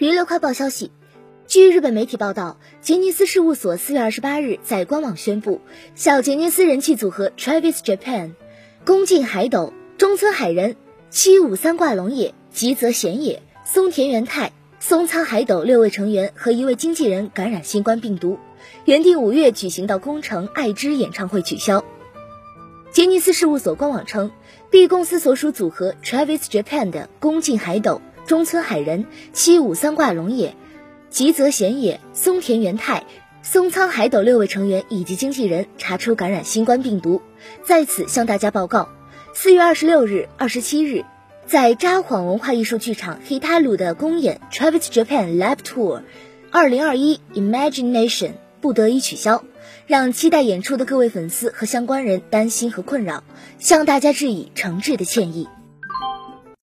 娱乐快报消息，据日本媒体报道，杰尼斯事务所四月二十八日在官网宣布，小杰尼斯人气组合 Travis Japan、宫近海斗、中村海人、七五三挂龙也、吉泽贤也、松田元太、松仓海斗六位成员和一位经纪人感染新冠病毒，原定五月举行的宫城爱之演唱会取消。杰尼斯事务所官网称，B 公司所属组合 Travis Japan 的宫近海斗。中村海人、七五三挂龙也、吉泽贤也、松田元太、松仓海斗六位成员以及经纪人查出感染新冠病毒，在此向大家报告：四月二十六日、二十七日，在札幌文化艺术剧场 Hitaru 的公演 Travis Japan Lab Tour 二零二一 Imagination 不得已取消，让期待演出的各位粉丝和相关人担心和困扰，向大家致以诚挚的歉意。